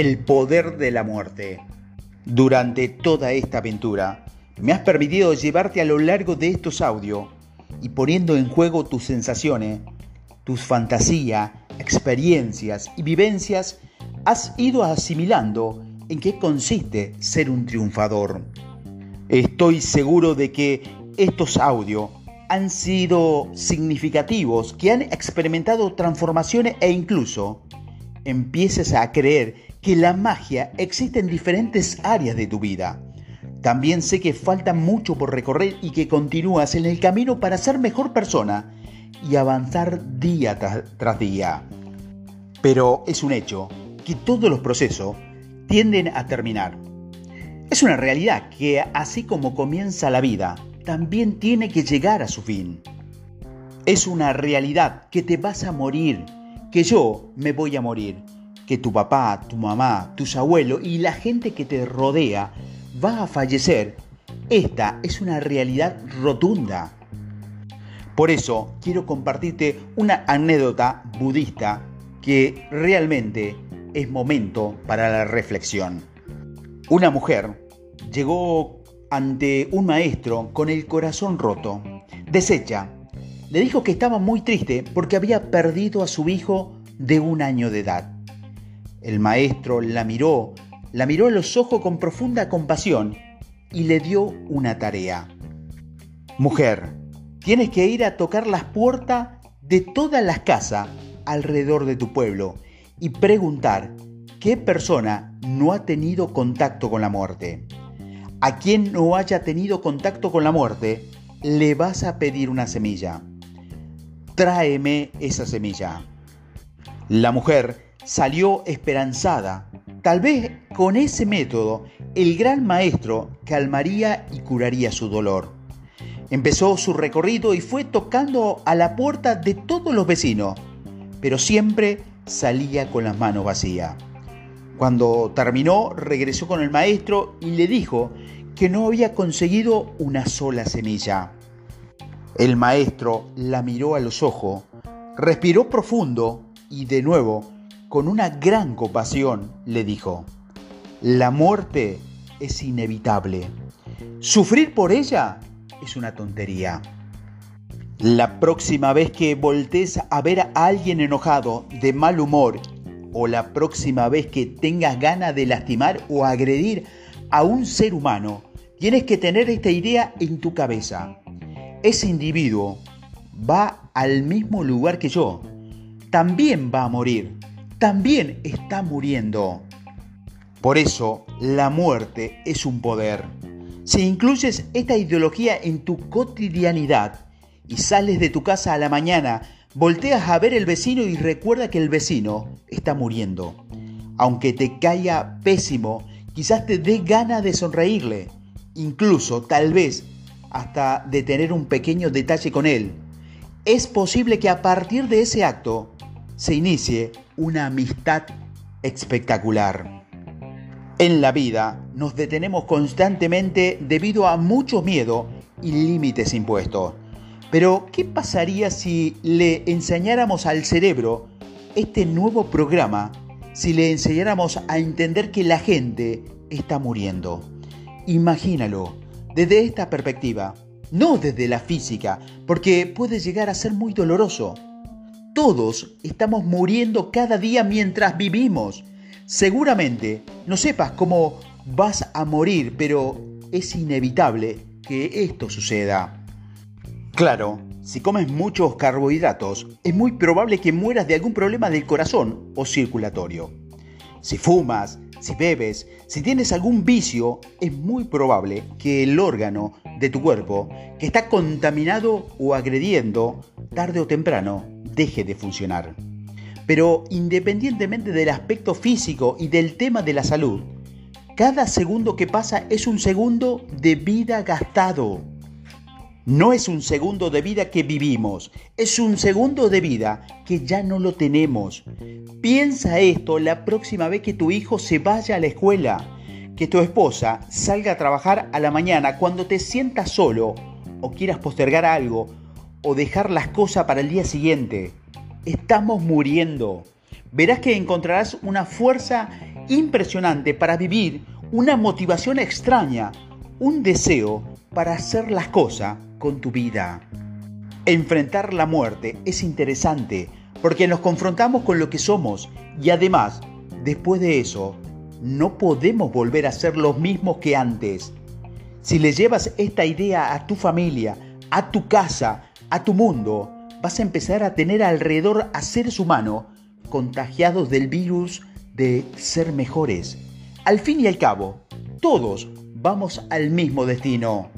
el poder de la muerte. Durante toda esta aventura, me has permitido llevarte a lo largo de estos audios y poniendo en juego tus sensaciones, tus fantasías, experiencias y vivencias, has ido asimilando en qué consiste ser un triunfador. Estoy seguro de que estos audios han sido significativos, que han experimentado transformaciones e incluso empieces a creer que la magia existe en diferentes áreas de tu vida. También sé que falta mucho por recorrer y que continúas en el camino para ser mejor persona y avanzar día tras, día. Pero es un hecho que todos los procesos tienden a terminar. Es una realidad que así como comienza la vida, también tiene que llegar a su fin. Es una realidad que te vas a morir, que yo me voy a morir, que tu papá, tu mamá, tus abuelos y la gente que te rodea va a fallecer. Esta es una realidad rotunda. Por eso quiero compartirte una anécdota budista que realmente es momento para la reflexión. Una mujer llegó ante un maestro con el corazón roto, deshecha. Le dijo que estaba muy triste porque había perdido a su hijo de un año de edad. El maestro la miró, la miró a los ojos con profunda compasión y le dio una tarea. Mujer, tienes que ir a tocar las puertas de todas las casas alrededor de tu pueblo y preguntar qué persona no ha tenido contacto con la muerte. A quien no haya tenido contacto con la muerte, le vas a pedir una semilla. Tráeme esa semilla. La mujer salió esperanzada. Tal vez con ese método el gran maestro calmaría y curaría su dolor. Empezó su recorrido y fue tocando a la puerta de todos los vecinos, pero siempre salía con las manos vacías. Cuando terminó, regresó con el maestro y le dijo que no había conseguido una sola semilla. El maestro la miró a los ojos, respiró profundo y de nuevo, con una gran compasión, le dijo, la muerte es inevitable. Sufrir por ella es una tontería. La próxima vez que voltees a ver a alguien enojado, de mal humor o la próxima vez que tengas ganas de lastimar o agredir a un ser humano, tienes que tener esta idea en tu cabeza. Ese individuo va al mismo lugar que yo. También va a morir. También está muriendo. Por eso, la muerte es un poder. Si incluyes esta ideología en tu cotidianidad y sales de tu casa a la mañana Volteas a ver el vecino y recuerda que el vecino está muriendo. Aunque te caiga pésimo, quizás te dé ganas de sonreírle, incluso tal vez hasta de tener un pequeño detalle con él. Es posible que a partir de ese acto se inicie una amistad espectacular. En la vida nos detenemos constantemente debido a mucho miedo y límites impuestos. Pero, ¿qué pasaría si le enseñáramos al cerebro este nuevo programa, si le enseñáramos a entender que la gente está muriendo? Imagínalo desde esta perspectiva, no desde la física, porque puede llegar a ser muy doloroso. Todos estamos muriendo cada día mientras vivimos. Seguramente no sepas cómo vas a morir, pero es inevitable que esto suceda. Claro, si comes muchos carbohidratos, es muy probable que mueras de algún problema del corazón o circulatorio. Si fumas, si bebes, si tienes algún vicio, es muy probable que el órgano de tu cuerpo que está contaminado o agrediendo, tarde o temprano, deje de funcionar. Pero independientemente del aspecto físico y del tema de la salud, cada segundo que pasa es un segundo de vida gastado. No es un segundo de vida que vivimos, es un segundo de vida que ya no lo tenemos. Piensa esto la próxima vez que tu hijo se vaya a la escuela, que tu esposa salga a trabajar a la mañana cuando te sientas solo o quieras postergar algo o dejar las cosas para el día siguiente. Estamos muriendo. Verás que encontrarás una fuerza impresionante para vivir, una motivación extraña, un deseo para hacer las cosas con tu vida. Enfrentar la muerte es interesante porque nos confrontamos con lo que somos y además, después de eso, no podemos volver a ser los mismos que antes. Si le llevas esta idea a tu familia, a tu casa, a tu mundo, vas a empezar a tener alrededor a seres humanos contagiados del virus de ser mejores. Al fin y al cabo, todos vamos al mismo destino.